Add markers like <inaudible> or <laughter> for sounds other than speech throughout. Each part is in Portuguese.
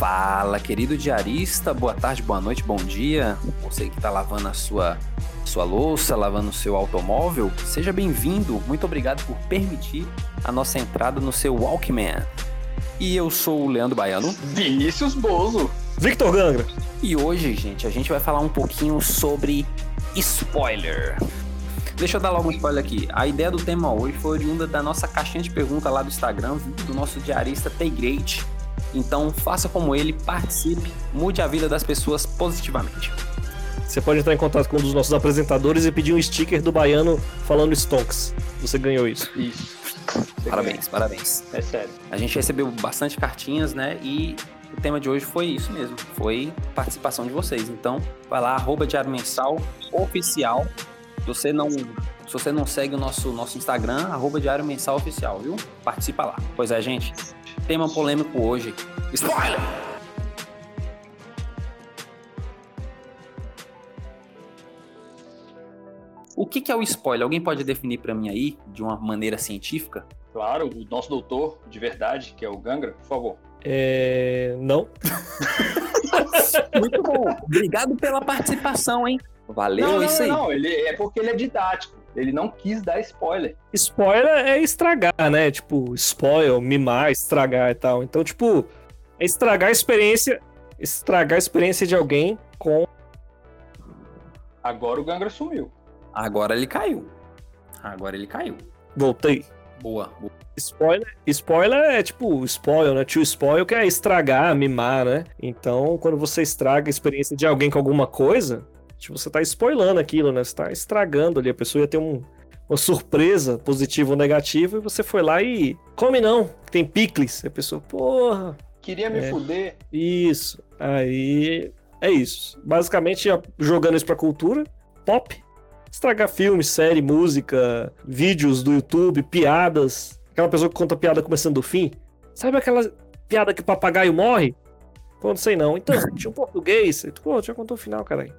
Fala, querido diarista, boa tarde, boa noite, bom dia. Você que está lavando a sua, sua louça, lavando o seu automóvel, seja bem-vindo. Muito obrigado por permitir a nossa entrada no seu Walkman. E eu sou o Leandro Baiano. Vinícius Bozo. Victor Gangra. E hoje, gente, a gente vai falar um pouquinho sobre spoiler. Deixa eu dar logo um spoiler aqui. A ideia do tema hoje foi oriunda da nossa caixinha de pergunta lá do Instagram, do nosso diarista Tegrate. Então, faça como ele, participe, mude a vida das pessoas positivamente. Você pode entrar em contato com um dos nossos apresentadores e pedir um sticker do baiano falando Stonks. Você ganhou isso. Isso. Você parabéns, ganha. parabéns. É sério. A gente recebeu bastante cartinhas, né? E o tema de hoje foi isso mesmo. Foi participação de vocês. Então, vai lá, arroba Diário Mensal Oficial. Se você não, se você não segue o nosso, nosso Instagram, arroba Diário Mensal Oficial, viu? Participa lá. Pois é, gente. Tema polêmico hoje. Spoiler! O que, que é o spoiler? Alguém pode definir para mim aí, de uma maneira científica? Claro, o nosso doutor de verdade, que é o Gangra, por favor. É. Não. <laughs> Muito bom. Obrigado pela participação, hein? Valeu, não, não, isso aí. não, não, ele é porque ele é didático. Ele não quis dar spoiler. Spoiler é estragar, né? Tipo, spoil, mimar, estragar e tal. Então, tipo, é estragar a experiência. Estragar a experiência de alguém com. Agora o Gangra sumiu. Agora ele caiu. Agora ele caiu. Voltei. Boa. boa. Spoiler, spoiler é tipo spoil, né? To spoil que é estragar, mimar, né? Então, quando você estraga a experiência de alguém com alguma coisa, tipo, você tá spoilando aquilo, né? Você tá estragando ali. A pessoa ia ter um, uma surpresa, positiva ou negativa, e você foi lá e. Come não, tem picles. A pessoa, porra, Queria me É. fuder. isso. Aí. É isso. Basicamente, jogando isso pra cultura, pop. Estragar filme, série, música, vídeos do YouTube, piadas. Aquela pessoa que conta piada começando do fim. Sabe aquela piada que o papagaio morre? Pô, não sei não. Então, tinha um português. Pô, já contou o final, caralho.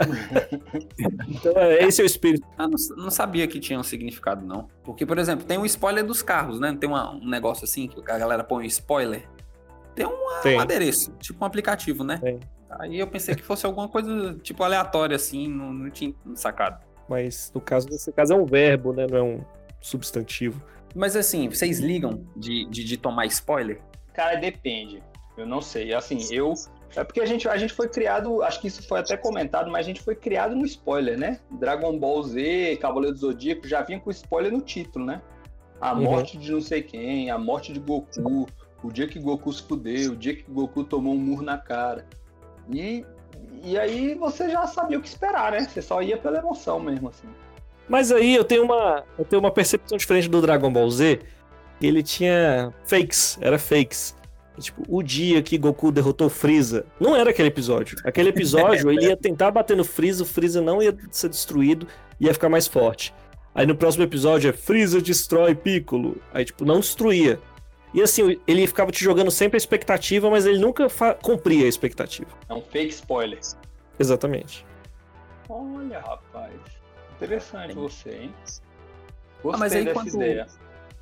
<laughs> então, é, esse é o espírito. Ah, não, não sabia que tinha um significado, não. Porque, por exemplo, tem um spoiler dos carros, né? Tem uma- um negócio assim que a galera põe um spoiler. Tem uma- Tem. um adereço, tipo um aplicativo, né? Tem. Aí eu pensei que fosse alguma coisa, tipo, aleatória, assim, não, não tinha sacado. Mas no caso, nesse caso é um verbo, né? Não é um substantivo. Mas assim, vocês ligam de, de, de tomar spoiler? Cara, depende. Eu não sei. Assim, eu. É porque a gente, a gente foi criado, acho que isso foi até comentado, mas a gente foi criado no spoiler, né? Dragon Ball Z, Cavaleiro do Zodíaco, já vinha com spoiler no título, né? A Uhum. morte de não sei quem, a morte de Goku, o dia que Goku se fudeu, o dia que Goku tomou um murro na cara. E, e aí você já sabia o que esperar, né? Você só ia pela emoção mesmo, assim. Mas aí eu tenho uma, eu tenho uma percepção diferente do Dragon Ball Z. Ele tinha fakes, era fakes. Tipo, o dia que Goku derrotou Freeza, não era aquele episódio. Aquele episódio ele ia tentar bater no Freeza, o Freeza não ia ser destruído, ia ficar mais forte. Aí no próximo episódio é Freeza destrói Piccolo. Aí tipo, não destruía. E assim, ele ficava te jogando sempre a expectativa, mas ele nunca cumpria a expectativa. É um fake spoiler. Exatamente. Olha, rapaz. Interessante você, hein? Ah, Gostei mas aí dessa quando- ideia.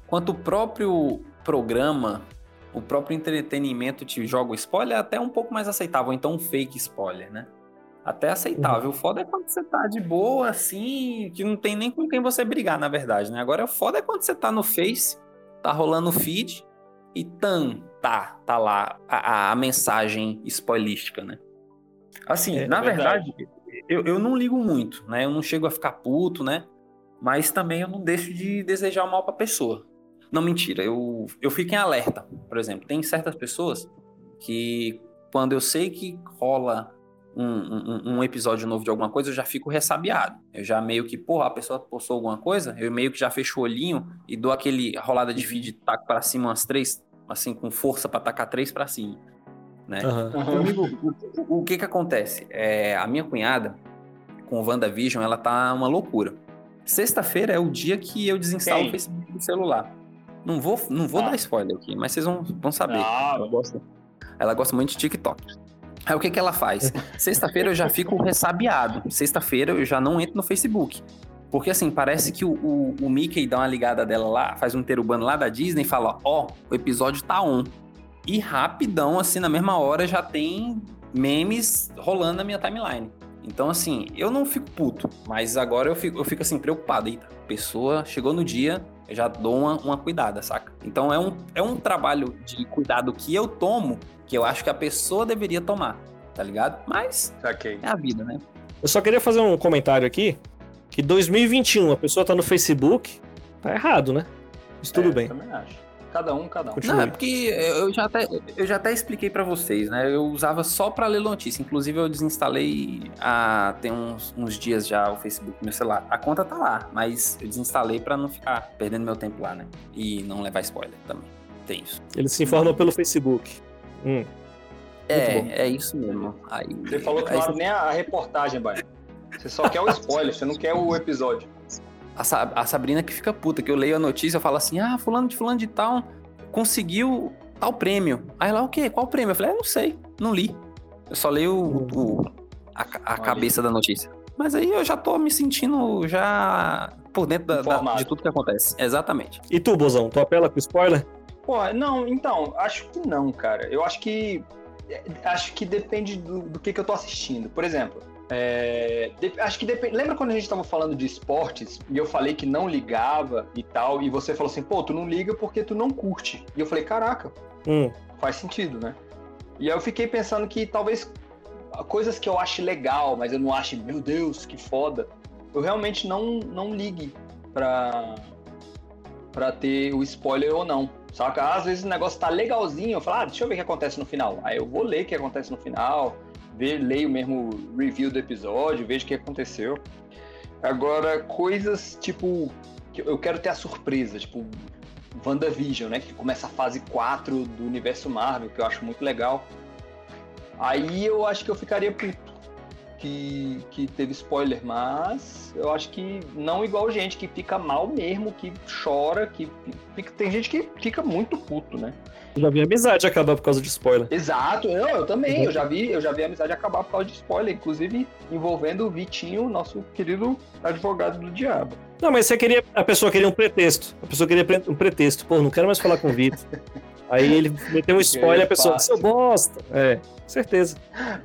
Quanto o próprio programa, o próprio entretenimento te joga o spoiler, é até um pouco mais aceitável. Então, um fake spoiler, né? Até aceitável. O foda é quando você tá de boa, assim, que não tem nem com quem você brigar, na verdade, né? Agora, o foda é quando você tá no Face, tá rolando o feed e tan, tá, tá lá a, a- a mensagem spoilística, né? Assim, É, na é verdade. verdade, eu, eu não ligo muito, né? Eu não chego a ficar puto, né? Mas também eu não deixo de desejar o mal pra pessoa. Não, mentira, eu, eu fico em alerta. Por exemplo, tem certas pessoas que quando eu sei que rola um, um- um episódio novo de alguma coisa, eu já fico ressabiado. Eu já meio que, porra, a pessoa postou alguma coisa, eu meio que já fecho o olhinho e dou aquele rolada de vídeo, taco pra cima umas três, assim, com força pra tacar três pra cima. Né? Aham. Comigo, o, o que que acontece? É, a minha cunhada, com o WandaVision, ela tá uma loucura. Sexta-feira é o dia que eu desinstalo Quem? o Facebook do celular. Não vou, não vou Ah. dar spoiler aqui, mas vocês vão, vão saber. Ah, ela, gosta, ela gosta muito de TikTok. Aí o que, que ela faz? <laughs> Sexta-feira eu já fico ressabiado. Sexta-feira eu já não entro no Facebook. Porque assim, parece que o, o, o Mickey dá uma ligada dela lá, faz um terubano lá da Disney e fala: Ó, o episódio tá on. E rapidão, assim, na mesma hora já tem memes rolando na minha timeline. Então, assim, eu não fico puto, mas agora eu fico, eu fico assim, preocupado. Eita, pessoa chegou no dia, eu já dou uma, uma cuidada, saca? Então é um, é um trabalho de cuidado que eu tomo, que eu acho que a pessoa deveria tomar, tá ligado? Mas Saquei. é a vida, né? Eu só queria fazer um comentário aqui. Que 2021 a pessoa tá no Facebook, tá errado, né? Mas tudo É, bem. Também acho. Cada um, cada um. Continue. Não, é porque eu já até, eu já até expliquei pra vocês, né? Eu usava só pra ler notícia. Inclusive, eu desinstalei há tem uns, uns dias já o Facebook no meu celular. A conta tá lá, mas eu desinstalei pra não ficar perdendo meu tempo lá, né? E não levar spoiler também. Tem isso. Ele se informa pelo Facebook. Hum. É, é isso mesmo. Aí, Você falou que aí não você- abre nem a reportagem, Bahia. Você só quer o spoiler, você não quer o episódio. A, Sa- a Sabrina que fica puta, que eu leio a notícia, eu falo assim, ah, fulano de fulano de tal conseguiu tal prêmio. Aí lá, o quê? Qual prêmio? Eu falei, ah, não sei, não li. Eu só leio o, o- a, a cabeça da notícia. Mas aí eu já tô me sentindo já por dentro da- da- de tudo que acontece. Exatamente. E tu, Bozão, tu apela com spoiler? Pô, não, então, acho que não, cara. Eu acho que. é, Acho que depende do, do que, que eu tô assistindo. Por exemplo, é, de- acho que depende. Lembra quando a gente tava falando de esportes e eu falei que não ligava e tal, e você falou assim, pô, tu não liga porque tu não curte. E eu falei, caraca, Hum. faz sentido, né? E aí eu fiquei pensando que talvez coisas que eu ache legal, mas eu não ache, meu Deus, que foda, eu realmente não, não ligue pra, pra ter o spoiler ou não. Saca? Às vezes o negócio tá legalzinho, eu falo, ah, deixa eu ver o que acontece no final. Aí eu vou ler o que acontece no final, ver, leio mesmo o review do episódio, vejo o que aconteceu. Agora, coisas tipo. Eu quero ter a surpresa, tipo, WandaVision, né? Que começa a fase 4 do universo Marvel, que eu acho muito legal. Aí eu acho que eu ficaria puto que, que teve spoiler, mas eu acho que não igual gente que fica mal mesmo, que chora, que fica, tem gente que fica muito puto, né? Eu já vi a amizade acabar por causa de spoiler. Exato, não, eu também, eu já vi, eu já vi a amizade acabar por causa de spoiler, inclusive envolvendo o Vitinho, nosso querido advogado do diabo. Não, mas você queria. A pessoa queria um pretexto. A pessoa queria um pretexto. Pô, não quero mais falar com o Vitor. <laughs> Aí ele meteu um spoiler, a pessoa, seu bosta. É, certeza.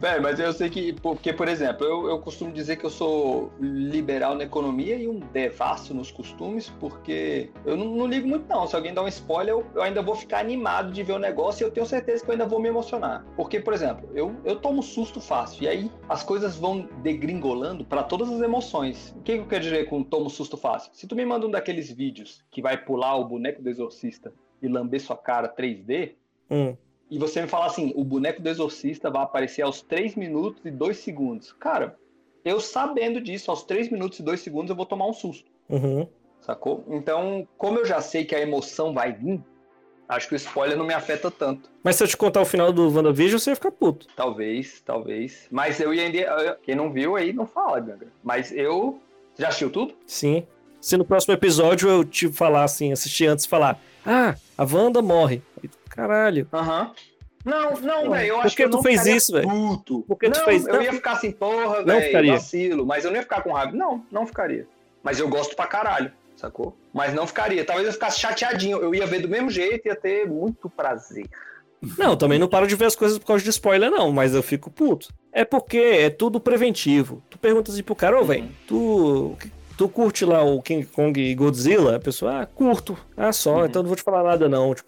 É, mas eu sei que, porque, por exemplo, eu, eu costumo dizer que eu sou liberal na economia e um devasso nos costumes, porque eu não, não ligo muito, não. Se alguém dá um spoiler, eu, eu ainda vou ficar animado de ver o negócio e eu tenho certeza que eu ainda vou me emocionar. Porque, por exemplo, eu, eu tomo susto fácil, e aí as coisas vão degringolando para todas as emoções. O que, que eu quero dizer com tomo susto fácil? Se tu me manda um daqueles vídeos que vai pular o boneco do exorcista e lamber sua cara 3D, Hum. e você me falar assim, o boneco do exorcista vai aparecer aos 3 minutos e 2 segundos. Cara, eu sabendo disso, aos 3 minutos e 2 segundos eu vou tomar um susto, Uhum. sacou? Então, como eu já sei que a emoção vai vir, acho que o spoiler não me afeta tanto. Mas se eu te contar o final do WandaVision, você ia ficar puto. Talvez, talvez. Mas eu ia. Quem não viu aí não fala, Ganga. Mas eu. Já assistiu tudo? Sim. Se no próximo episódio eu te falar assim, assistir antes falar, ah, a Wanda morre. Caralho. Aham. Não, não, velho. Eu acho que que eu tu fez isso, velho? Por que tu não, fez- Eu não, ia ficar assim, porra, não velho, vacilo. Mas eu não ia ficar com raiva. Não, não ficaria. Mas eu gosto pra caralho, sacou? Mas não ficaria. Talvez eu ficasse chateadinho. Eu ia ver do mesmo jeito e ia ter muito prazer. Não, também não paro de ver as coisas por causa de spoiler, não, mas eu fico puto. É porque é tudo preventivo. Tu pergunta assim pro cara, ô, velho, tu. Tu curte lá o King Kong e Godzilla? A pessoa, ah, curto. Ah, só, Uhum. então não vou te falar nada, não. Tipo,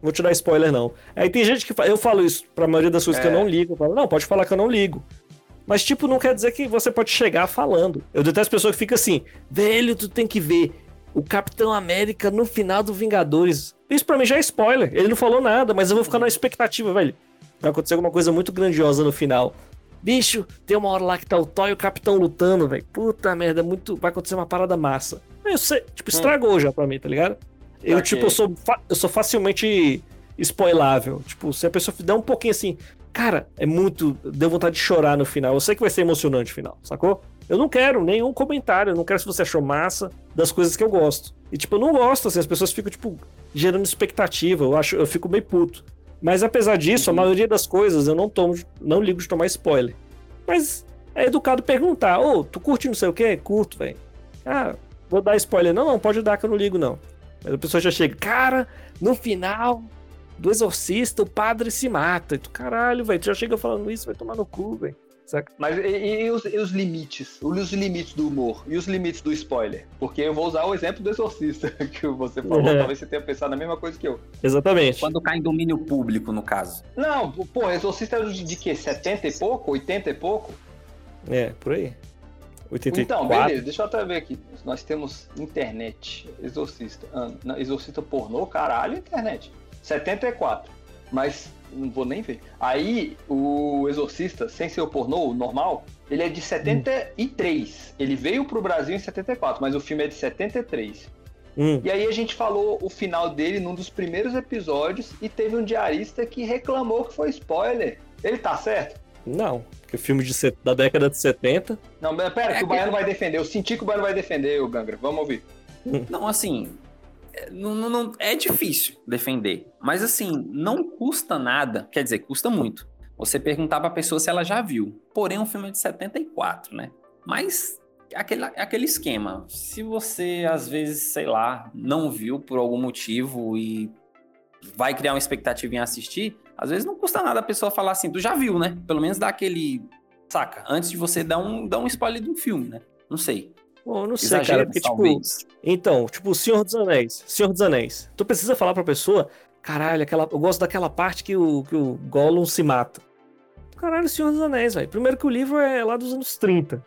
vou te dar spoiler, não. Aí tem gente que fala, eu falo isso pra maioria das coisas que eu É. não ligo. Eu falo, não, pode falar que eu não ligo. Mas, tipo, não quer dizer que você pode chegar falando. Eu detesto pessoa que fica assim, velho, tu tem que ver o Capitão América no final do Vingadores. Isso pra mim já é spoiler. Ele não falou nada, mas eu vou ficar na expectativa, velho. Vai acontecer alguma coisa muito grandiosa no final. Bicho, tem uma hora lá que tá o Thor e o Capitão lutando, velho. Puta merda, muito. Vai acontecer uma parada massa. Aí Eu sei, tipo, estragou já pra mim, tá ligado? Eu, Ok. tipo, eu sou, eu sou facilmente spoilável. Tipo, se a pessoa der um pouquinho assim, cara, é muito. Deu vontade de chorar no final. Eu sei que vai ser emocionante o final, sacou? Eu não quero nenhum comentário, eu não quero se você achou massa das coisas que eu gosto. E, tipo, eu não gosto, assim, as pessoas ficam, tipo, gerando expectativa. Eu acho, eu fico meio puto. Mas apesar disso, a maioria das coisas eu não tomo, não ligo de tomar spoiler. Mas é educado perguntar, ô, tu curte não sei o quê? Curto, velho. Ah, vou dar spoiler. Não, não, pode dar que eu não ligo, não. Mas a pessoa já chega, cara, no final, do exorcista, o padre se mata. E tu, caralho, velho, tu já chega falando isso, vai tomar no cu, velho. Saca? Mas e, e os, e os limites? Os limites do humor? E os limites do spoiler? Porque eu vou usar o exemplo do Exorcista <laughs> que você falou. É. Talvez você tenha pensado na mesma coisa que eu. Exatamente. Quando cai em domínio público, no caso. Não, pô, Exorcista é de, de quê? 70 e pouco? 80 e pouco? É, por aí. 84. Então, beleza, deixa eu até ver aqui. Nós temos internet. Exorcista. Ah, não, exorcista pornô, caralho, internet. 74. Mas não vou nem ver. Aí, o Exorcista, sem ser o pornô, o normal, ele é de 73. Ele veio pro Brasil em 74, mas o filme é de 73. Hum, E aí a gente falou o final dele num dos primeiros episódios e teve um diarista que reclamou que foi spoiler. Ele tá certo? não, porque filme de set- da década de 70. Não, mas pera, É que o que- Baiano vai defender. Eu senti que o Baiano vai defender, o Gangra. Vamos ouvir. Não, assim, é, não, não- é difícil defender. Mas, assim, não custa nada. Quer dizer, custa muito. Você perguntar pra pessoa se ela já viu. Porém, um filme é de 74, né? Mas, aquele, aquele esquema. Se você, às vezes, sei lá, não viu por algum motivo e vai criar uma expectativa em assistir, às vezes não custa nada a pessoa falar assim, tu já viu, né? Pelo menos dar aquele... Saca? Antes de você dar um, dar um spoiler de um filme, né? Não sei. Bom, eu não sei, cara, porque, tipo. Então, tipo, Senhor dos Anéis. Senhor dos Anéis. Tu precisa falar pra pessoa, caralho, aquela, eu gosto daquela parte que o, que o Gollum se mata. Caralho, Senhor dos Anéis, velho. Primeiro que o livro é lá dos anos 30.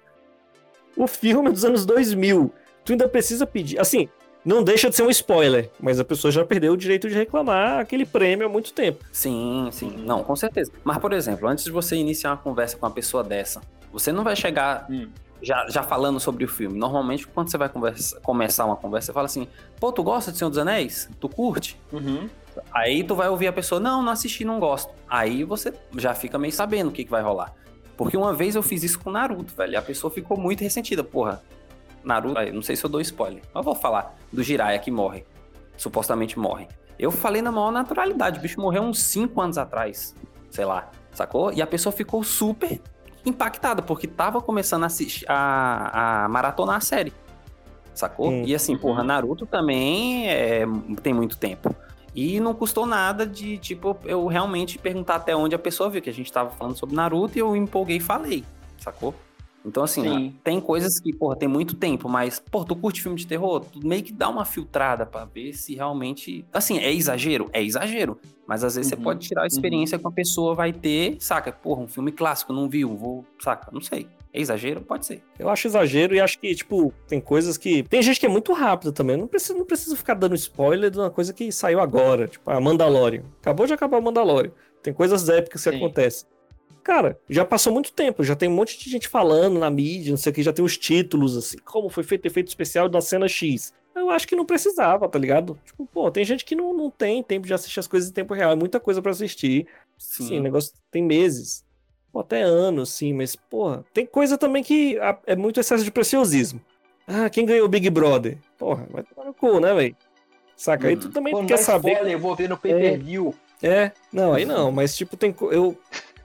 O filme é dos anos 2000. Tu ainda precisa pedir. Assim, não deixa de ser um spoiler, mas a pessoa já perdeu o direito de reclamar aquele prêmio há muito tempo. Sim, sim. Não, com certeza. Mas, por exemplo, antes de você iniciar uma conversa com uma pessoa dessa, você não vai chegar Hum. Já, já falando sobre o filme. Normalmente, quando você vai conversa- começar uma conversa, você fala assim: pô, tu gosta de Senhor dos Anéis? Tu curte? Uhum. Aí tu vai ouvir a pessoa: não, não assisti, não gosto. Aí você já fica meio sabendo o que, que vai rolar. Porque uma vez eu fiz isso com Naruto, velho. e A pessoa ficou muito ressentida. Porra, Naruto, não sei se eu dou spoiler, mas vou falar do Jiraiya que morre. Supostamente morre. Eu falei na maior naturalidade. O bicho morreu uns 5 anos atrás. Sei lá. Sacou? E a pessoa ficou super impactada, porque tava começando a, assistir, a, a maratonar a série. Sacou? Hum. E assim, porra, Naruto também é, tem muito tempo. E não custou nada de, tipo, eu realmente perguntar até onde a pessoa viu, que a gente tava falando sobre Naruto e eu empolguei e falei, sacou? Então, assim, Sim. tem coisas que, porra, tem muito tempo, mas, pô, tu curte filme de terror? Tu meio que dá uma filtrada pra ver se realmente. Assim, é exagero? É exagero. Mas às vezes Uhum, você pode tirar a experiência que a pessoa vai ter, saca? Porra, um filme clássico, não viu, vou, saca? Não sei. É exagero? Pode ser. Eu acho exagero e acho que, tipo, tem coisas que. Tem gente que é muito rápida também. Não precisa, não precisa ficar dando spoiler de uma coisa que saiu agora. Tipo, a Mandalorian. Acabou de acabar a Mandalorian. Tem coisas épicas que Sim. acontecem. Cara, já passou muito tempo, já tem um monte de gente falando na mídia, não sei o que, já tem os títulos, assim, como foi feito efeito especial da cena X. Eu acho que não precisava, tá ligado? Tipo, pô, tem gente que não, não tem tempo de assistir as coisas em tempo real, é muita coisa pra assistir. Sim. O negócio tem meses. Pô, até anos, sim, mas, porra, tem coisa também que é muito excesso de preciosismo. Ah, quem ganhou o Big Brother? Porra, vai tomar no cu, né, velho? Saca? Aí tu também Pô, quer saber. spoiler, eu vou ver no pay-per-view. É, não, aí não, mas tipo, tem. Eu,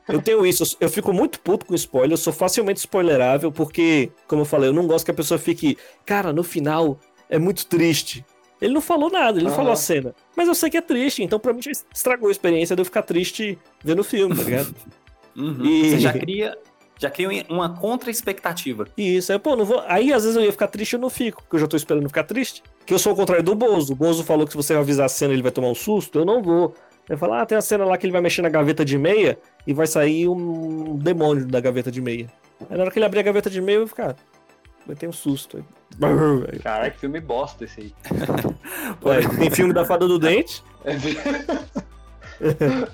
eu tenho isso, eu, fico muito puto com spoiler, eu sou facilmente spoilerável, porque, como eu falei, eu não gosto que a pessoa fique, cara, no final é muito triste. Ele não falou nada, ele não falou a cena. Mas eu sei que é triste, então pra mim já estragou a experiência de eu ficar triste vendo o filme, tá ligado? <laughs> Uhum. E- Você já cria, já cria uma contra-expectativa. Isso, aí, pô, não vou. Aí às vezes eu ia ficar triste e eu não fico, porque eu já tô esperando ficar triste. Que eu sou o contrário do Bozo. O Bozo falou que se você avisar a cena ele vai tomar um susto, eu não vou. Ele fala, ah, tem a cena lá que ele vai mexer na gaveta de meia e vai sair um demônio da gaveta de meia. Aí na hora que ele abrir a gaveta de meia, eu vou ficar. Vai ter um susto. Aí. <laughs> Caralho, que filme bosta esse aí. <laughs> Ué, tem filme da Fada do Dente, <laughs>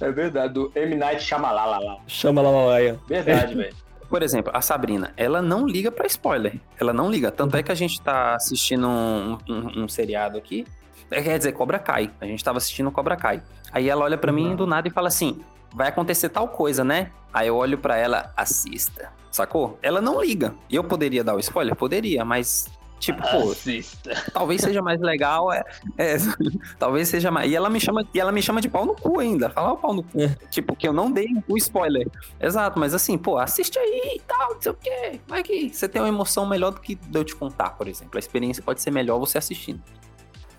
É, é verdade, do M. Night Shyamalan. chama lá, lá, lá, aí, ó. Verdade, velho. Por exemplo, a Sabrina, ela não liga pra spoiler. Ela não liga. Tanto é que a gente tá assistindo um, um- um seriado aqui. É, Quer dizer, Cobra Kai. A gente tava assistindo Cobra Kai. Aí ela olha pra mim do nada e fala assim: vai acontecer tal coisa, né? Aí eu olho pra ela, assista. Sacou? Ela não liga. E eu poderia dar o spoiler? Poderia, mas. Tipo, pô, Assista. talvez seja mais legal, é, é, <laughs> talvez seja mais. E ela me chama, e ela me chama de pau no cu ainda. Fala o pau no cu. É. Tipo, que eu não dei o spoiler. Exato, mas assim, pô, assiste aí e tal, não sei o quê. Vai que você tem uma emoção melhor do que de eu te contar, por exemplo. A experiência pode ser melhor você assistindo.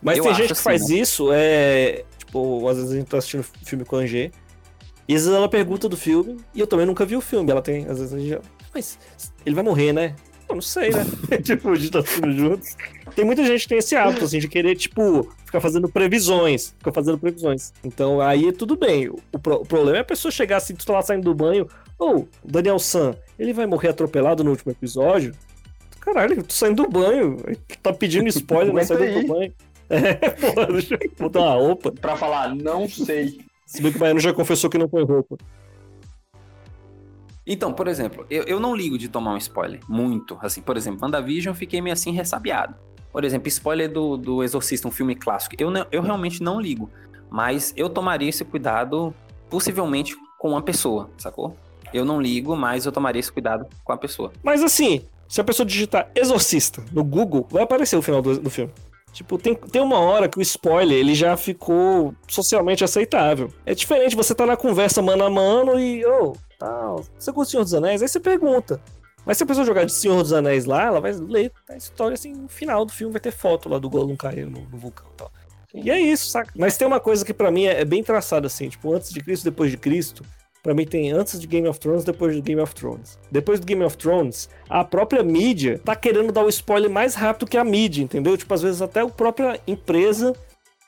Mas Eu tem acho gente que assim, faz né? isso, é. Tipo, às vezes a gente tá assistindo filme com a Angê. E às vezes ela pergunta do filme, e eu também nunca vi o filme. Ela tem, às vezes a gente já. Mas ele vai morrer, né? Eu não sei, né? <laughs> tipo, a gente tá assistindo juntos. Tem muita gente que tem esse hábito, assim, de querer, tipo, ficar fazendo previsões. Ficar fazendo previsões. Então aí é tudo bem. O, pro- o problema é a pessoa chegar assim, tu tá lá saindo do banho. Ou, Daniel San, ele vai morrer atropelado no último episódio? Caralho, tô saindo do banho. Tá pedindo spoiler na Aguenta saída aí. do banho. <laughs> É, porra, deixa eu botar uma roupa. Pra falar, não sei. Se bem que o Baiano já confessou que não põe roupa. Então, por exemplo, eu, eu não ligo de tomar um spoiler. Muito. Assim, por exemplo, WandaVision eu fiquei meio assim ressabiado. Por exemplo, spoiler do, do Exorcista, um filme clássico. Eu, não- eu realmente não ligo. Mas eu tomaria esse cuidado, possivelmente, com uma pessoa, sacou? Eu não ligo, mas eu tomaria esse cuidado com a pessoa. Mas assim, se a pessoa digitar exorcista no Google, vai aparecer o final do, do filme. Tipo, tem, tem uma hora que o spoiler ele já ficou socialmente aceitável. É diferente, você tá na conversa mano a mano e, ô, tal, você curte o Senhor dos Anéis? Aí você pergunta. Mas se a pessoa jogar de Senhor dos Anéis lá, ela vai ler a história assim, no final do filme vai ter foto lá do Gollum caindo no, no vulcão e tal. E é isso, saca? Mas tem uma coisa que pra mim é, é bem traçada assim, tipo, antes de Cristo, depois de Cristo. Pra mim tem antes de Game of Thrones, depois de Game of Thrones. Depois do Game of Thrones, a própria mídia tá querendo dar o spoiler mais rápido que a mídia, entendeu? Tipo, às vezes até a própria empresa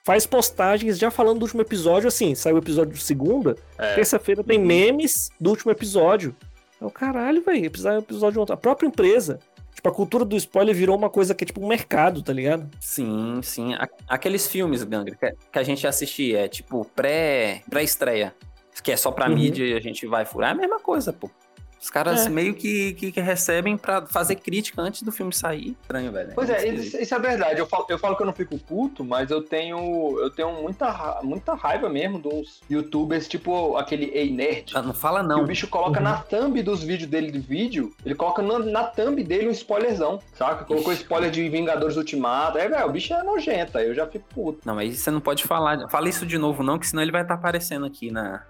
faz postagens já falando do último episódio, assim, sai o episódio de segunda, É. terça-feira tem memes do último episódio. É o caralho, velho, episódio, episódio ontem. A própria empresa. Tipo, a cultura do spoiler virou uma coisa que é tipo um mercado, tá ligado? Sim, sim. Aqueles filmes, Gangra, que, a gente assistia, é tipo pré- pré-estreia. Que é só pra Uhum. mídia e a gente vai furar. É a mesma coisa, pô. Os caras É. meio que, que, que recebem pra fazer crítica antes do filme sair. Estranho, velho. Pois muito é, isso, isso é verdade. Eu falo, eu falo que eu não fico puto, mas eu tenho, eu tenho muita, muita raiva mesmo dos youtubers, tipo aquele Ei Nerd. Ah, não fala não. o bicho coloca Uhum. na thumb dos vídeos dele de vídeo, ele coloca na, na thumb dele um spoilerzão, saca? Colocou spoiler de Vingadores Ultimato. Aí, velho, o bicho é nojento, aí eu já fico puto. Não, mas você não pode falar. Fala isso de novo, não, que senão ele vai estar aparecendo aqui na,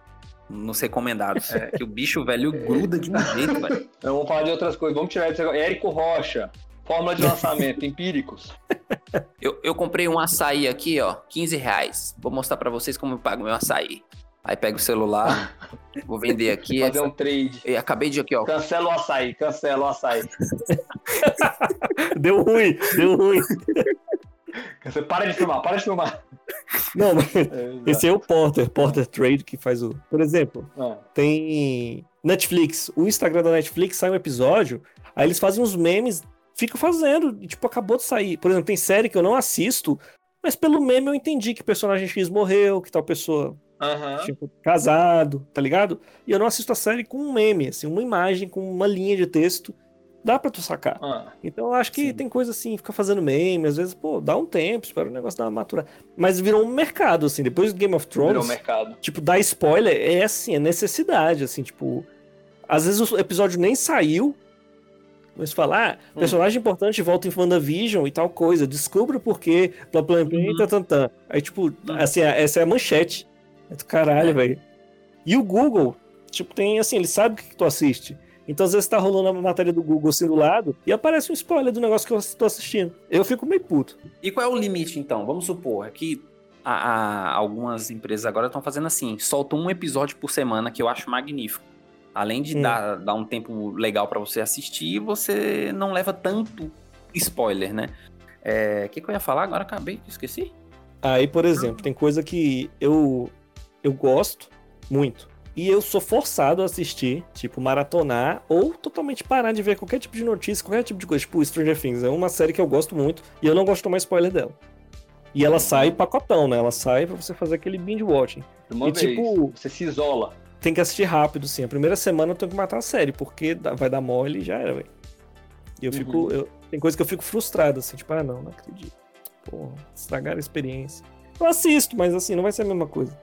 nos recomendados. É, que o bicho, velho, gruda de um jeito, velho. Então, vamos falar de outras coisas. Vamos tirar isso agora. Érico Rocha, fórmula de lançamento, <laughs> empíricos. Eu, eu comprei um açaí aqui, ó, 15 reais. Vou mostrar pra vocês como eu pago meu açaí. Aí pego o celular, <laughs> vou vender aqui. Fazer um trade. E acabei de aqui, ó. Cancela o açaí, cancela o açaí. <laughs> Deu ruim, deu ruim. Você para de filmar, para de filmar. Não, mas <laughs> É, <laughs> esse é o Porter, Porter Trade, que faz o. Por exemplo, ah, tem Netflix. O Instagram da Netflix sai um episódio, aí eles fazem uns memes, ficam fazendo, e tipo, acabou de sair. Por exemplo, tem série que eu não assisto, mas pelo meme eu entendi que personagem X morreu, que tal pessoa Aham. tipo, casado, tá ligado? E eu não assisto a série com um meme, assim, uma imagem com uma linha de texto. Dá pra tu sacar. Ah, Então eu acho que Sim. tem coisa assim, fica fazendo meme, às vezes, pô, dá um tempo, espera o negócio dar uma maturada. Mas virou um mercado, assim, depois do Game of virou Thrones, mercado. tipo, dar spoiler é assim, é necessidade, assim, tipo. Às vezes o episódio nem saiu, mas falar, ah, Hum. personagem importante volta em WandaVision e tal coisa, descubra o porquê, blá blá blá, Uhum. tá, tá, tá. Aí, tipo, assim, essa é a manchete. É do caralho, É. velho. E o Google, tipo, tem assim, ele sabe o que que tu assiste. Então, às vezes, tá rolando a matéria do Google assim do lado e aparece um spoiler do negócio que eu tô assistindo. Eu fico meio puto. E qual é o limite, então? Vamos supor que a- a- algumas empresas agora estão fazendo assim: soltam um episódio por semana, que eu acho magnífico. Além de Hum. dar, dar um tempo legal pra você assistir, você não leva tanto spoiler, né? É, O que, que eu ia falar agora? Acabei, esqueci. Aí, por exemplo, tem coisa que eu, eu gosto muito. E eu sou forçado a assistir, tipo, maratonar, ou totalmente parar de ver qualquer tipo de notícia, qualquer tipo de coisa. Tipo, Stranger Things é uma série que eu gosto muito e eu não gosto de tomar spoiler dela. E ela sai pacotão, né? Ela sai pra você fazer aquele binge watching. De uma E, vez. tipo- Você se isola. Tem que assistir rápido, sim. A primeira semana eu tenho que matar a série, porque vai dar mole e já era, velho. E eu Uhum. fico. eu- tem coisa que eu fico frustrado, assim, tipo, ah, não, não acredito. Porra, estragaram a experiência. Eu assisto, mas assim, não vai ser a mesma coisa.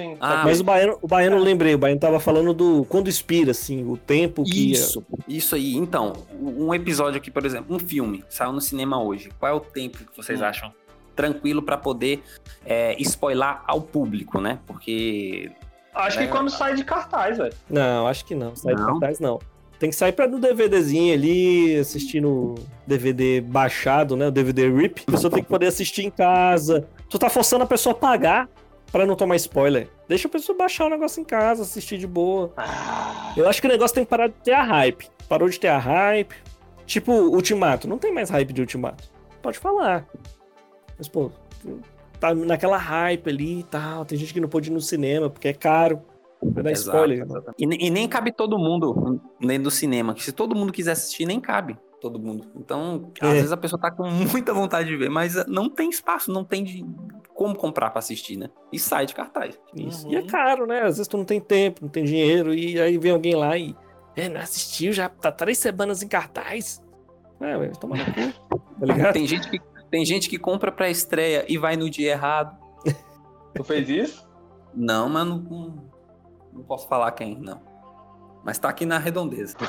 Sim. Ah, mas o baiano, o baiano eu lembrei, o baiano tava falando do quando expira, assim, o tempo que. Isso, isso aí. Então, um episódio aqui, por exemplo, um filme, saiu no cinema hoje. Qual é o tempo que vocês Hum. acham tranquilo pra poder é, spoiler ao público, né? Porque Acho que É. quando sai de cartaz, velho. Não, acho que não. Sai de Não? cartaz, não. Tem que sair pra no DVDzinho ali, assistir no DVD baixado, né? O DVD RIP. A pessoa tem que poder assistir em casa. Tu tá forçando a pessoa a pagar Pra não tomar spoiler, deixa a pessoa baixar o negócio em casa, assistir de boa. Eu acho que o negócio tem que parar de ter a hype. Parou de ter a hype. Tipo, Ultimato. Não tem mais hype de Ultimato. Pode falar. Mas, pô, tá naquela hype ali e tal. Tem gente que não pôde ir no cinema porque é caro. Vai dar Exato, spoiler. E, e nem cabe todo mundo dentro do cinema. Que se todo mundo quiser assistir, nem cabe todo mundo. Então, às É. vezes a pessoa tá com muita vontade de ver, mas não tem espaço, não tem de como comprar pra assistir, né? E sai de cartaz. Isso. Uhum. E é caro, né? Às vezes tu não tem tempo, não tem dinheiro. E aí vem alguém lá e. É, não assistiu, já tá três semanas em cartaz. É, ué, toma no cu. Tá ligado? Tem gente que, tem gente que compra pra estreia e vai no dia errado. <laughs> tu fez isso? Não, mas não, não, não posso falar quem, não. Mas tá aqui na redondeza. <laughs>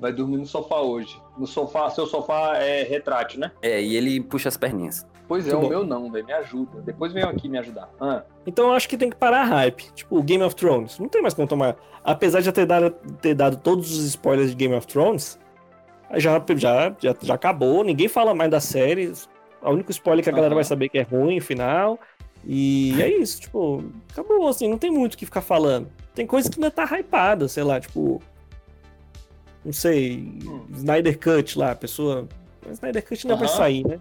Vai dormir no sofá hoje. No sofá, seu sofá é retrátil, né? É, e ele puxa as perninhas. Pois é, Muito o bom. meu não, velho. Me ajuda. Depois venham aqui me ajudar. Ah, Então eu acho que tem que parar a hype. Tipo, Game of Thrones. Não tem mais como tomar. Apesar de já ter dado, ter dado todos os spoilers de Game of Thrones, já, já, já, já acabou. Ninguém fala mais da série. O único spoiler que a galera Aham. vai saber é que é ruim, final. E é isso, tipo, acabou, assim, não tem muito o que ficar falando. Tem coisa que ainda tá hypada, sei lá, tipo. Não sei, Hum. Snyder Cut lá, a pessoa. Snyder Cut ainda vai Aham. sair, né?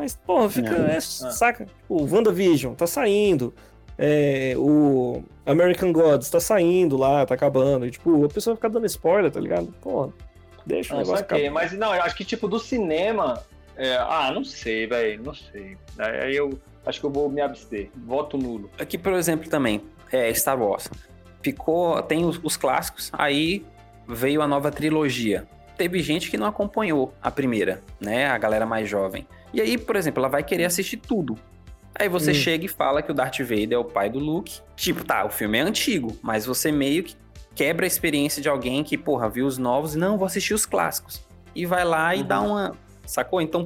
Mas, porra, fica. É. é, saca? Tipo, WandaVision tá saindo. É, o American Gods tá saindo lá, tá acabando. E, tipo, a pessoa fica dando spoiler, tá ligado? Porra, deixa o negócio saquei. Mas não, eu acho que tipo do cinema. é, ah, não sei, velho. Não sei. Aí eu acho que eu vou me abster. Voto nulo. Aqui, por exemplo, também, é Star Wars. Ficou. Tem os, os clássicos, aí veio a nova trilogia. Teve gente que não acompanhou a primeira, né? A galera mais jovem. E aí, por exemplo, ela vai querer assistir tudo. Aí você Hum. chega e fala que o Darth Vader é o pai do Luke. Tipo, tá, o filme é antigo, mas você meio que quebra a experiência de alguém que, porra, viu os novos e não, vou assistir os clássicos. E vai lá e Uhum. dá uma. Sacou? Então,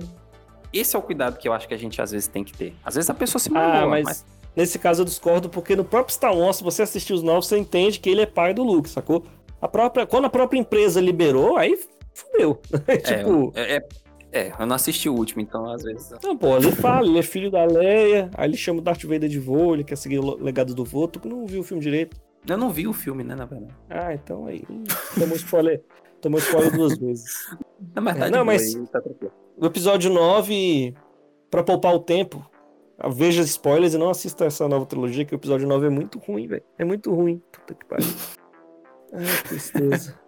esse é o cuidado que eu acho que a gente às vezes tem que ter. Às vezes a pessoa se Ah, magoa, mas, nesse caso eu discordo, porque no próprio Star Wars, se você assistir os novos, você entende que ele é pai do Luke, sacou? A própria, quando a própria empresa liberou, aí fudeu. <laughs> tipo, É, é, é, eu não assisti o último, então às vezes. não, pô, ele fala, ele é filho da Leia, aí ele chama o Darth Vader de vô, ele quer seguir o legado do vô, tu não viu o filme direito. Eu não vi o filme, né, na verdade. Ah, então aí, hum, tomou spoiler, <laughs> tomou spoiler duas vezes. Na verdade, Não, mas- tá. O episódio 9, pra poupar o tempo, veja spoilers e não assista essa nova trilogia, que o episódio 9 é muito ruim, velho. É muito ruim. Puta que pariu. Ai, tristeza.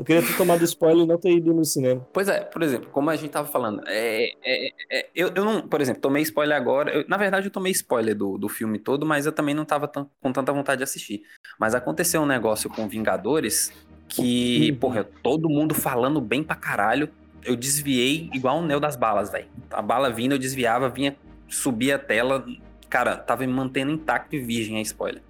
Eu queria ter tomado spoiler e não ter ido no cinema. Pois é, por exemplo, como a gente tava falando, é, é- é- eu, eu não, por exemplo, tomei spoiler agora. eu- na verdade, eu tomei spoiler do, do filme todo, mas eu também não tava tão- com tanta vontade de assistir. Mas aconteceu um negócio com Vingadores que, Uhum. porra, todo mundo falando bem pra caralho. Eu desviei igual um neo das balas, velho. A bala vindo, eu desviava, vinha, subia a tela. Cara, tava me mantendo intacto e virgem a spoiler.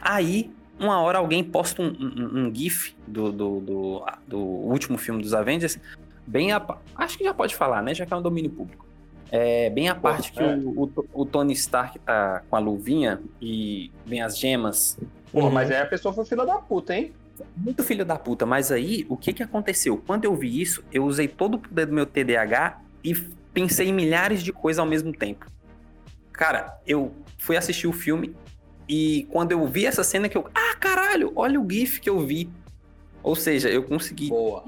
Aí, uma hora alguém posta um, um- um GIF do, do, do, do último filme dos Avengers, bem a. Acho que já pode falar, né? Já que é um domínio público. É bem a parte que é. o, o, o Tony Stark tá com a luvinha e vem as gemas. Pô, Uhum. mas aí a pessoa foi filha da puta, hein? Muito filho da puta, mas aí o que que aconteceu? Quando eu vi isso, eu usei todo o poder do meu TDAH e pensei em milhares de coisas ao mesmo tempo. Cara, eu fui assistir o filme e quando eu vi essa cena que eu. Ah, caralho, olha o GIF que eu vi. Ou seja, eu consegui Boa.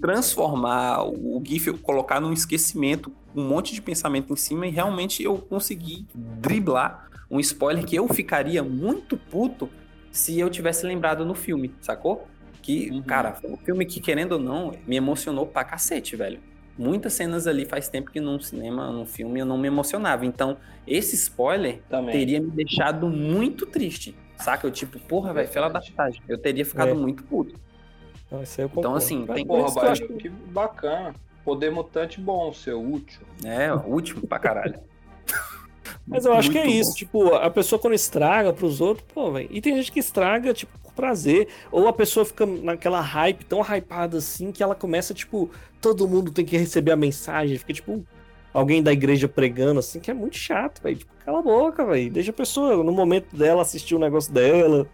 transformar o GIF, colocar num esquecimento, um monte de pensamento em cima, e realmente eu consegui driblar um spoiler que eu ficaria muito puto se eu tivesse lembrado no filme, sacou? Que, Uhum. cara, foi um filme que, querendo ou não, me emocionou pra cacete, velho. Muitas cenas ali faz tempo que num cinema, num filme, eu não me emocionava. Então, esse spoiler Também. teria me deixado muito triste. Saca? Eu, tipo, porra, velho, fela da putagem. Eu teria ficado É. muito puto. Então, isso aí eu Então, assim, tem Por Porra, isso que eu acho Bahia, que bacana. Poder mutante bom, seu útil. É, último pra caralho. <laughs> Mas eu acho que é Muito isso, bom. tipo, a pessoa quando estraga pros outros, pô, velho. E tem gente que estraga, tipo, por prazer. Ou a pessoa fica naquela hype, tão hypada assim, que ela começa, tipo, todo mundo tem que receber a mensagem. Fica, tipo, alguém da igreja pregando, assim, que é muito chato, velho. Tipo, cala a boca, velho. Deixa a pessoa, no momento dela, assistir o negócio dela.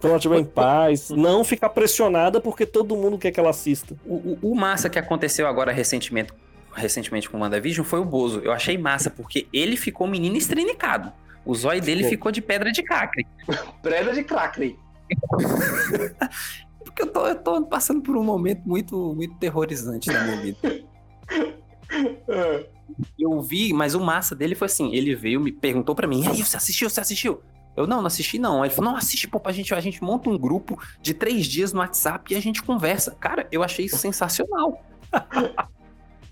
Quando ela estiver em paz. Não ficar pressionada porque todo mundo quer que ela assista. O, o- o massa que aconteceu agora recentemente, recentemente com o WandaVision foi o Bozo. Eu achei massa, porque ele ficou menino estrinicado. O zóio dele Pô. ficou de pedra de cacre. <laughs> Pedra de crackle. <laughs> Porque eu tô, eu tô passando por um momento muito, muito terrorizante na minha vida. <laughs> É. Eu vi, mas o massa dele foi assim: ele veio, me perguntou pra mim, e aí, você assistiu? Você assistiu? Eu não, não assisti não. Aí Ele falou, não, assiste, pô, pra gente, a gente monta um grupo de três dias no WhatsApp e a gente conversa. Cara, eu achei isso sensacional.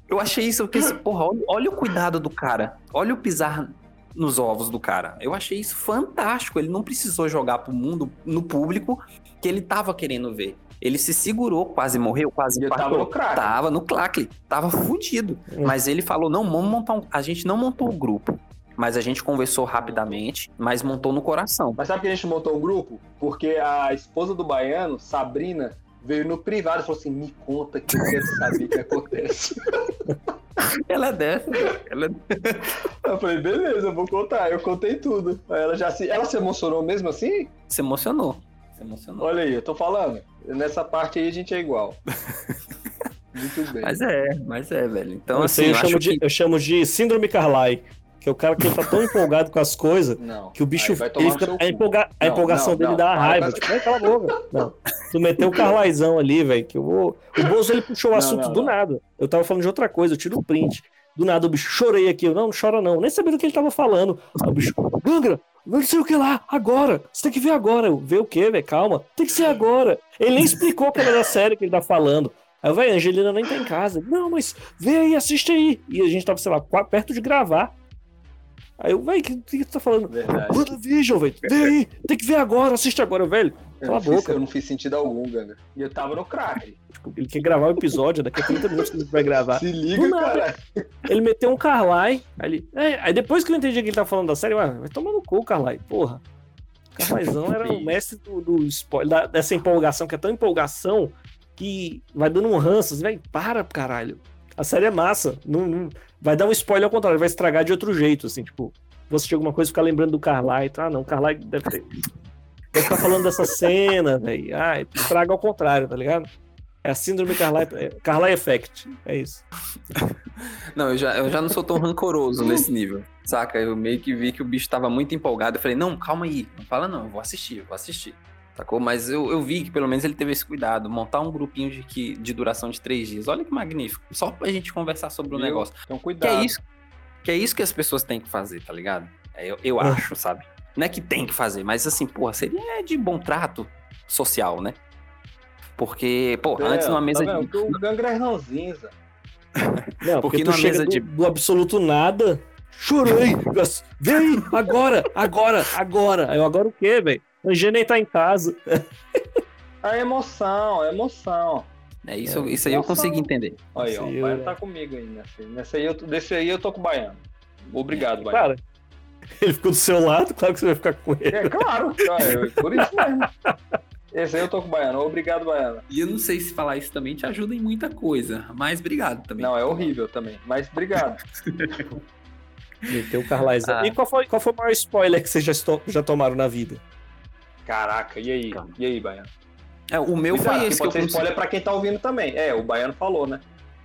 Eu achei isso, porque, esse- <laughs> porra, olha, olha o cuidado do cara. Olha o pisar nos ovos do cara. Eu achei isso fantástico. Ele não precisou jogar pro mundo, no público, que ele tava querendo ver. Ele se segurou, quase morreu, quase E eu tava no crack. Tava no clacle, tava fudido. Hum. Mas ele falou: não, vamos montar um. A gente não montou o grupo. Mas a gente conversou rapidamente, mas montou no coração. Mas sabe que a gente montou um grupo? Porque a esposa do baiano, Sabrina, veio no privado e falou assim: me conta que eu quero saber o que acontece. <laughs> Ela é dessa. Ela é... Eu falei, beleza, eu vou contar. Eu contei tudo. Aí ela já se. Ela se emocionou mesmo assim? Se emocionou. Se emocionou. Olha aí, eu tô falando. Nessa parte aí a gente é igual. <laughs> Muito bem. Mas é, mas é, velho. Então, Isso assim, aí eu, eu, chamo acho de, que. eu chamo de síndrome Carlyle. Que é o cara que tá tão empolgado com as coisas <laughs> Não. que o bicho. Fica- a, empolga- a Não, empolgação não, dele dá raiva. Tipo, "Ai, cala a boca. Não. Tu meteu o Carlaizão ali, velho. Que eu vou. O Bozo ele puxou o assunto do nada. Eu tava falando de outra coisa, eu tiro o print. Do nada o bicho chorei aqui. Eu, não, não chora não. Nem sabia do que ele tava falando. Aí o bicho, Gangra, não sei o que lá, agora. Você tem que ver agora. Eu, ver o quê, velho? Calma. Tem que ser agora. Ele nem explicou que era da série que ele tá falando. Aí, velho, Angelina nem tá em casa. Não, mas vê aí, assiste aí. E a gente tava, sei lá, perto de gravar. Aí eu, velho, o que, que tu tá falando? Verdade. WandaVision, velho. Vê aí, tem que ver agora, assiste agora, velho. Cala a fiz, boca. eu não fiz sentido algum, Ganga. E eu tava no crack. Tipo, ele quer gravar o episódio, daqui a 30 minutos gente vai gravar. Se liga, cara. Ele meteu um Carlyle, aí, ele, é, aí depois que eu entendi que ele tá falando da série, ué, vai tomar no cu, Carlyle, porra. O Carlylezão era o mestre do, do spoiler, da- dessa empolgação, que é tão empolgação que vai dando um ranço, assim, vai, para, caralho. A série é massa, não, não- vai dar um spoiler ao contrário, vai estragar de outro jeito, assim, tipo, vou assistir alguma coisa e ficar lembrando do Carlyle, ah não, o Carlyle deve ter... Vai ficar falando dessa <laughs> cena, velho, ah, estraga ao contrário, tá ligado? É a síndrome Carlyle, é, Carlyle Effect, é isso. Não, eu já, eu já não sou tão rancoroso nesse nível. Saca? Eu meio que vi que o bicho tava muito empolgado. Eu falei, não, calma aí. Não fala não, eu vou assistir, eu vou assistir. Sacou? Mas eu, eu vi que pelo menos ele teve esse cuidado. Montar um grupinho de, que, de duração de três dias. Olha que magnífico. Só pra gente conversar sobre o negócio. Então Que cuidado. é isso que é isso que as pessoas têm que fazer, tá ligado? É, eu, eu É. acho, sabe? Não é que tem que fazer, mas assim, porra, seria de bom trato social, né? Porque, pô, É, antes numa mesa tá de. O Gangra ranzinza. Não, Porque porque, tu numa chega mesa do, de- do absoluto nada. Chorei. Vem agora, agora, agora. Aí Eu, agora o quê, velho? A Angê nem tá em casa. A emoção, a emoção. É isso, isso aí eu consigo entender. Aí, ó, o Baiano tá comigo aí nessa. Aí, eu, desse aí eu tô com o Baiano. Obrigado, Baiano. Cara, <laughs> ele ficou do seu lado, claro que você vai ficar com ele. É claro, cara, eu- por isso mesmo. Esse aí eu tô com o Baiano. Obrigado, Baiano. E eu não sei se falar isso também te ajuda em muita coisa, mas obrigado também. Não, é horrível também. Mas obrigado. Meteu o Carlais. <laughs> Ah. E qual foi, qual foi o maior spoiler que vocês já, já tomaram na vida? Caraca, e aí? Calma. E aí, Baiano? É, o meu foi que esse que eu pode ser consegui. spoiler pra quem tá ouvindo também. É, o Baiano falou, né?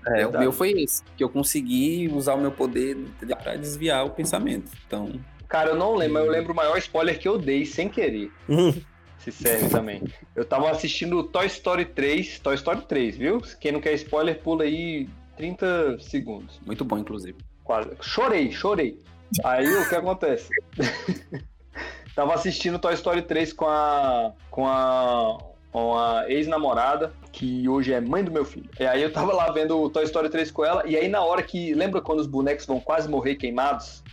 É, o meu foi esse, que eu consegui usar o meu poder pra desviar o pensamento. Então, Cara, eu não lembro, mas eu lembro o maior spoiler que eu dei sem querer. <laughs> Se serve também. Eu tava assistindo Toy Story 3, Toy Story 3, viu? Quem não quer spoiler, pula aí 30 segundos. muito bom, inclusive. Quase. Chorei, chorei. Aí o que acontece? <laughs> Tava assistindo Toy Story 3 com a. com a. com a ex-namorada, que hoje é mãe do meu filho. E aí eu tava lá vendo o Toy Story 3 com ela, e aí na hora que. Lembra quando os bonecos vão quase morrer queimados?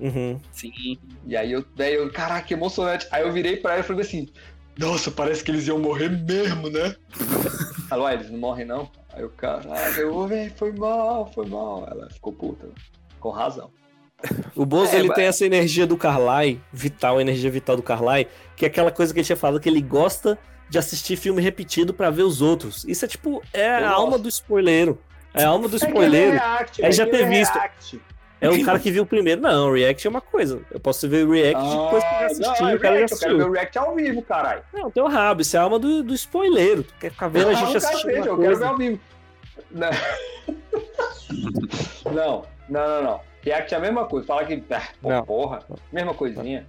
uhum. Sim. E aí eu, daí eu, caraca, emocionante. Aí eu virei pra ela e falei assim, nossa, parece que eles iam morrer mesmo, né? <laughs> Ela, ué, eles não morrem não? Aí o cara, ah, eu, foi mal, foi mal. Ela ficou puta, com razão. O Bozo, É, ele mas- tem essa energia do Carlyle, vital, a energia vital do Carlyle, que é aquela coisa que ele tinha falado, que ele gosta de assistir filme repetido pra ver os outros. Isso é tipo, é Eu a alma gosto. do spoileiro. É a alma do É spoileiro. react, Aí já ter visto. react. É o cara que viu o primeiro. Não, react é uma coisa. Eu posso ver react depois que eu já Ah, assisti, não, é o cara já react, eu quero ver assistiu. o react ao vivo, caralho. Não, tem o rabo, isso é a alma do, do spoileiro. Tu quer ficar vendo a Não, gente uma eu quero ver coisa. ao vivo. Não. <laughs> não, não, não, não. React é a mesma coisa. Fala que. Ah, pô, Não. porra. Mesma coisinha.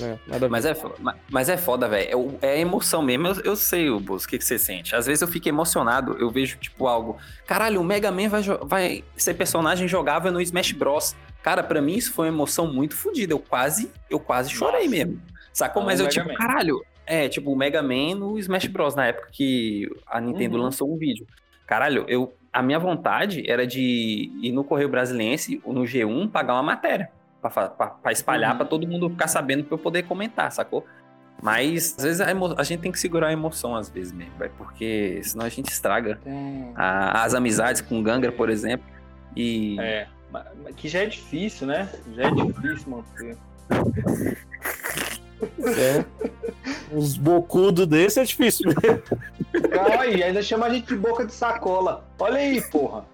É. Mas é, mas é foda, velho. É, é emoção mesmo. Eu, eu sei, o o que, que você sente. Às vezes eu fico emocionado, eu vejo, tipo, algo. Caralho, o Mega Man vai, vai ser personagem jogável no Smash Bros. Cara, pra mim isso foi uma emoção muito fodida. Eu quase, eu quase chorei Nossa. mesmo. Sacou? Mas o eu, Mega tipo, Man. caralho. É, tipo, o Mega Man no Smash Bros. na época que a Nintendo Uhum. lançou um vídeo. Caralho, eu, a minha vontade era de ir no Correio Brasiliense, ou no G1, pagar uma matéria. Pra espalhar, Uhum. pra todo mundo ficar sabendo pra eu poder comentar, sacou? Mas às vezes a, a gente tem que segurar a emoção, às vezes mesmo, vai, porque senão a gente estraga a- as amizades com o Gangra, por exemplo. E. É. Que já é difícil, né? Já é difícil manter. <laughs> É. Uns bocudos desse é difícil mesmo. E ainda chama a gente de boca de sacola. Olha aí, porra.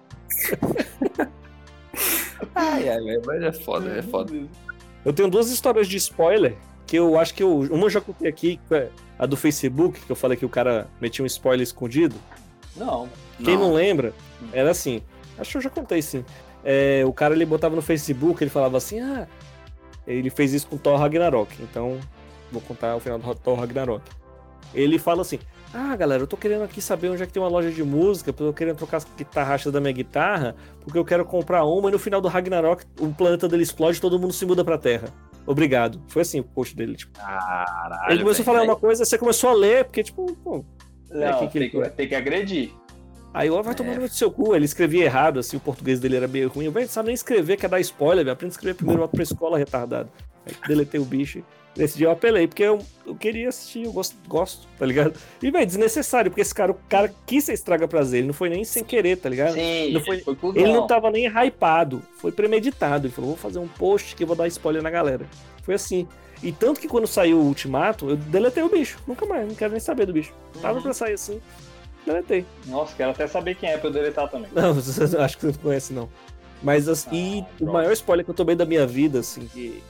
Ai, ai, mas é foda, é foda. Eu tenho duas histórias de spoiler que eu acho que eu. Uma eu já contei aqui, que é a do Facebook, que eu falei que o cara metia um spoiler escondido. Não. Quem não lembra, era assim. Acho que eu já contei sim. É, o cara ele botava no Facebook, ele falava assim: ah, ele fez isso com Thor Ragnarok. Então, vou contar o final do Thor Ragnarok. Ele fala assim: ah, galera, eu tô querendo aqui saber onde é que tem uma loja de música, porque eu tô querendo trocar as guitarrachas da minha guitarra, porque eu quero comprar uma e no final do Ragnarok o planeta dele explode e todo mundo se muda pra Terra. Obrigado. Foi assim o post dele. Tipo. Caralho. ele começou a falar uma coisa, você começou a ler, porque, tipo, pô, É, Não, que que tem, que, tem que agredir. Aí eu vai tomar no seu cu, ele escrevia errado, assim, o português dele era meio ruim. Eu, velho, sabe nem escrever, quer dar spoiler, velho. Aprende a escrever primeiro, volta pra escola, retardado. Aí deletei o bicho. Nesse dia eu apelei, porque eu, eu queria assistir, eu gosto, gosto, tá ligado? E, velho, desnecessário, porque esse cara, o cara quis ser estraga prazer, ele não foi nem sem querer, tá ligado? Sim, Não foi- ele foi. Ele não tava nem hypado, foi premeditado. Ele falou, vou fazer um post que eu vou dar spoiler na galera. Foi assim. E tanto que quando saiu o Ultimato, eu deletei o bicho. Nunca mais, não quero nem saber do bicho. Tava Uhum. pra sair assim, deletei. Nossa, quero até saber quem é pra eu deletar também. Não, <laughs> acho que você não conhece, não. Mas, assim, e Ah, o pronto. maior spoiler que eu tomei da minha vida, assim, que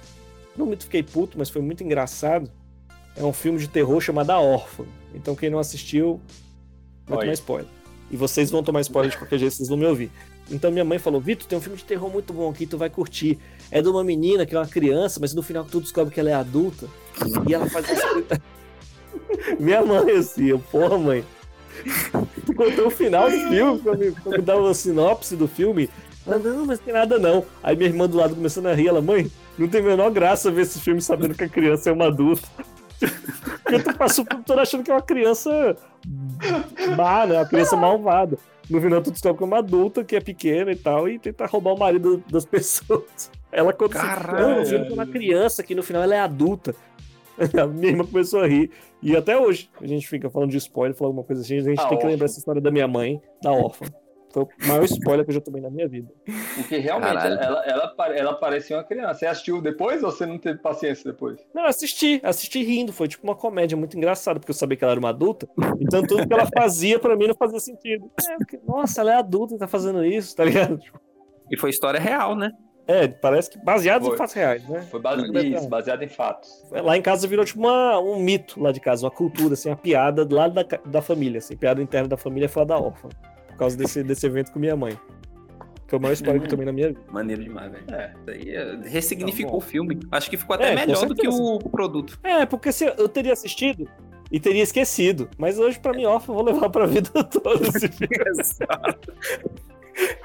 não me fiquei puto, mas foi muito engraçado, é um filme de terror chamado A Órfã. Então, quem não assistiu, vai Oi. tomar spoiler. E vocês vão tomar spoiler de qualquer jeito, vocês vão me ouvir. Então, minha mãe falou: Vitor, tem um filme de terror muito bom aqui, tu vai curtir. É de uma menina que é uma criança, mas no final tu descobre que ela é adulta. E ela faz. <laughs> Minha mãe, assim, eu, porra, mãe. Tu contou o final do filme, pra me, pra me dar uma sinopse do filme. Ela, não, mas tem nada não. Aí minha irmã do lado começando a rir, ela, mãe, não tem a menor graça ver esse filme sabendo que a criança é uma adulta. <laughs> Porque tu passou por todo achando que é uma criança má, né? Uma criança malvada. No final tu descobre que é uma adulta que é pequena e tal, e tenta roubar o marido das pessoas. Ela assim, Caralho. não, eu é uma criança que no final ela é adulta. <laughs> A minha irmã começou a rir. E até hoje a gente fica falando de spoiler, falando alguma coisa assim, a gente A tem que lembrar essa história da minha mãe, da órfã. Foi o maior spoiler que eu já tomei na minha vida. Porque realmente Caralho. ela, ela, ela parecia uma criança. Você assistiu depois ou você não teve paciência depois? Não, eu assisti, assisti rindo. Foi tipo uma comédia muito engraçada, porque eu sabia que ela era uma adulta. Então tudo que ela fazia pra mim não fazia sentido. É, porque, nossa, ela é adulta e tá fazendo isso, tá ligado? E foi história real, né? É, parece que baseado em Foi. fatos reais, né? Foi base... Não deve isso, baseado em fatos. Lá em casa virou tipo uma, um mito lá de casa, uma cultura, assim, uma piada do lado da, da família, assim, piada interna da família é falar da órfã. Por causa desse, desse evento com minha mãe. Foi o maior spoiler que eu tomei na minha vida. Maneiro demais, velho. É. Isso aí é, ressignificou Tá o filme. Acho que ficou até É, melhor do que o, o produto. É, porque se eu teria assistido e teria esquecido. Mas hoje, pra mim, órfã, eu vou levar pra vida <laughs> toda esse filme. Exato.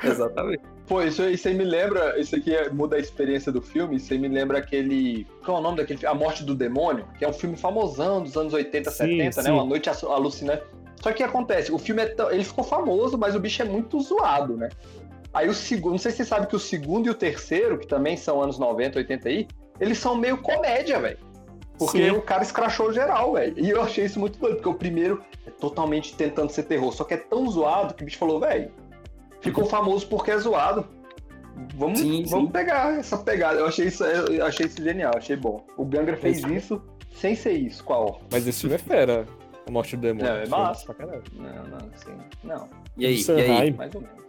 Exatamente. Pô, isso, aí- isso aí me lembra. Isso aqui é- muda a experiência do filme. Isso aí me lembra aquele. Qual é o nome daquele filme? A Morte do Demônio, que é um filme famosão dos anos 80, Sim, 70, né? sim. Uma noite alu- alucinante. Só que o que acontece? O filme é tão- ele ficou famoso, mas o bicho é muito zoado, né? Aí o segundo. Não sei se você sabe que o segundo e o terceiro, que também são anos 90, 80 aí, eles são meio comédia, velho. Porque Sim. o cara escrachou geral, velho. E eu achei isso muito doido, porque o primeiro é totalmente tentando ser terror, só que é tão zoado que o bicho falou, velho, ficou famoso porque é zoado. Vamos, Sim, vamos sim. pegar essa pegada. Eu achei isso, eu achei isso genial, achei bom. O Gangra fez Esse- isso sem ser isso. Qual? Mas esse filme é fera. A Morte do Demônio. Não, é massa. pra caralho. Não, não, sim. Não, E aí? Do E Sam aí? Mais ou menos.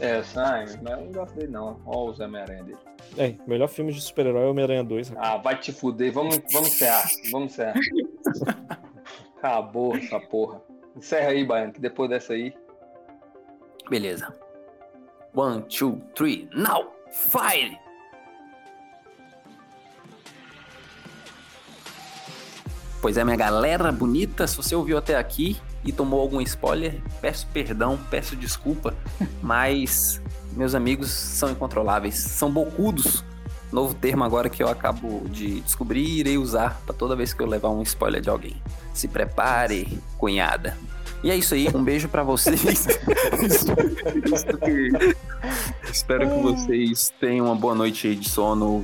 É, o Simon, mas eu não gosto dele, não. Olha o Zé Homem-Aranha dele. É, melhor filme de super-herói é Homem-Aranha 2. rapaz. Ah, vai te fuder. Vamos, vamos encerrar. Vamos encerrar. <laughs> Acabou essa porra. Encerra aí, Baiano, que depois dessa aí. Beleza. One, two, three, now! Fire! Pois é, minha galera bonita, se você ouviu até aqui e tomou algum spoiler, peço perdão, peço desculpa, <laughs> mas meus amigos são incontroláveis, são bocudos. Novo termo agora que eu acabo de descobrir e irei usar para toda vez que eu levar um spoiler de alguém. Se prepare, cunhada. E é isso aí, um beijo para vocês. <laughs> Espero que vocês tenham uma boa noite de sono,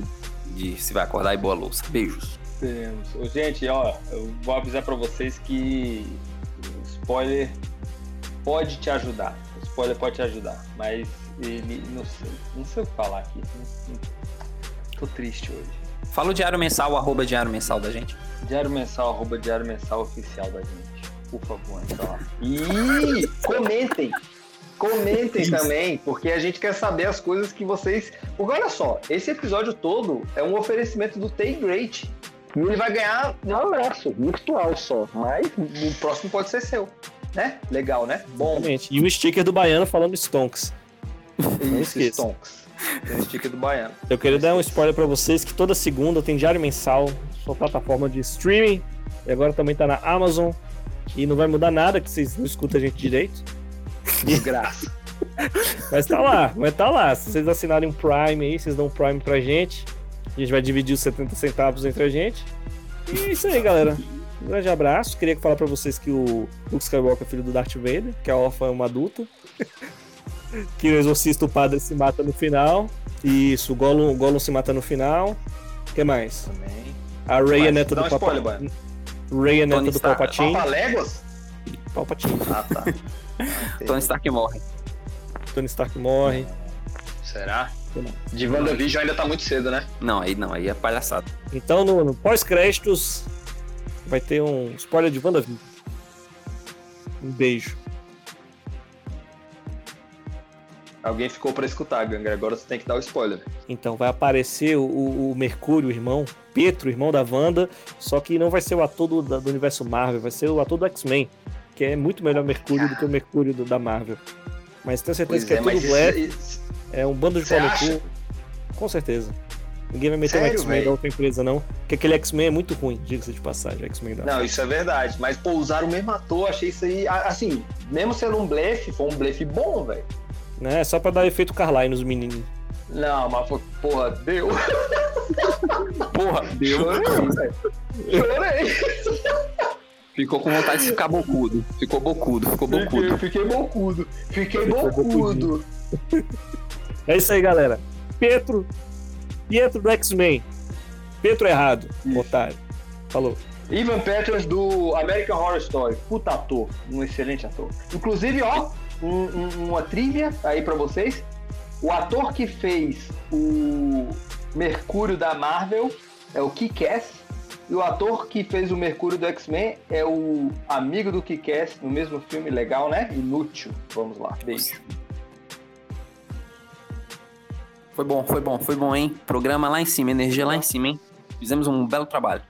de se vai acordar e boa louça. Beijos. Temos. Gente, ó, eu vou avisar para vocês que o spoiler pode te ajudar. O spoiler pode te ajudar, mas ele não sei, não sei o que falar aqui. Tô triste hoje. Fala o diário mensal, arroba diário mensal da gente. Diário mensal, arroba diário mensal oficial da gente. Por favor, entra lá. E comentem! Comentem Isso. também, porque a gente quer saber as coisas que vocês. Porque olha só, esse episódio todo é um oferecimento do Tay Great. E ele vai ganhar um abraço virtual só. Mas o próximo pode ser seu. Né? Legal, né? Bom. Exatamente. E o sticker do Baiano falando Stonks. <laughs> Isso, Stonks. Tem o sticker do Baiano. Eu queria dar um spoiler para vocês que toda segunda tem diário mensal, sua plataforma de streaming. E agora também tá na Amazon. E não vai mudar nada que vocês não escutam a gente direito. Desgraça. <laughs> mas tá lá, mas tá lá. Se vocês assinarem um Prime aí, vocês dão um Prime pra gente. A gente vai dividir os 70 centavos entre a gente. E é isso aí, galera. Um grande abraço. Queria falar para vocês que o Luke Skywalker é filho do Darth Vader, que a órfã é uma adulta. <laughs> que o exorcista o padre se mata no final. Isso, o Gollum, o Gollum se mata no final. O que mais? Também. A Rey é neta do Palpatine. Rey é neta do Palpatine. Papa Léguas? Palpatine. Ah, tá. <laughs> Tony Stark morre. Tony Stark morre. Será? De WandaVision ainda tá muito cedo, né? Não, aí não, aí é palhaçada. Então no, no pós-créditos vai ter um spoiler de WandaVision. Um beijo. Alguém ficou para escutar, Gangra. Agora você tem que dar o spoiler. Então vai aparecer o, o, Mercúrio, o irmão, Pietro, irmão da Wanda, só que não vai ser o ator do, do universo Marvel, vai ser o ator do X-Men, que é muito melhor Mercúrio do que o Mercúrio do, da Marvel. Mas tenho certeza pois que é, é tudo Black. É um bando de pau Com certeza. Ninguém vai meter Sério, um X-Men da outra empresa, não. Porque aquele X-Men é muito ruim, diga-se de passagem, X-Men da. Não, isso é verdade. Mas, pô, usar o mesmo ator, achei isso aí. Assim, mesmo sendo um blefe, foi um blefe bom, velho. Né? Só pra dar efeito Carline nos meninos. Não, mas foi, porra, deu. <laughs> porra, deu. Chorei, <laughs> velho. Chorei. Ficou com vontade de ficar bocudo. Ficou bocudo, ficou bocudo. Fiquei, fiquei bocudo. Fiquei bocudo. É isso aí, galera. Pietro. Pietro do X-Men. Pietro errado, isso. otário. Falou. Ivan Peters do American Horror Story. Puta ator. Um excelente ator. Inclusive, ó, um, um, uma trivia aí para vocês. O ator que fez o Mercúrio da Marvel é o Kick-Ass. E o ator que fez o Mercúrio do X-Men é o amigo do Kick-Ass no mesmo filme. Legal, né? Inútil. Vamos lá. Beijo. Foi bom, foi bom, foi bom, hein? Programa lá em cima, energia lá em cima, hein? Fizemos um belo trabalho.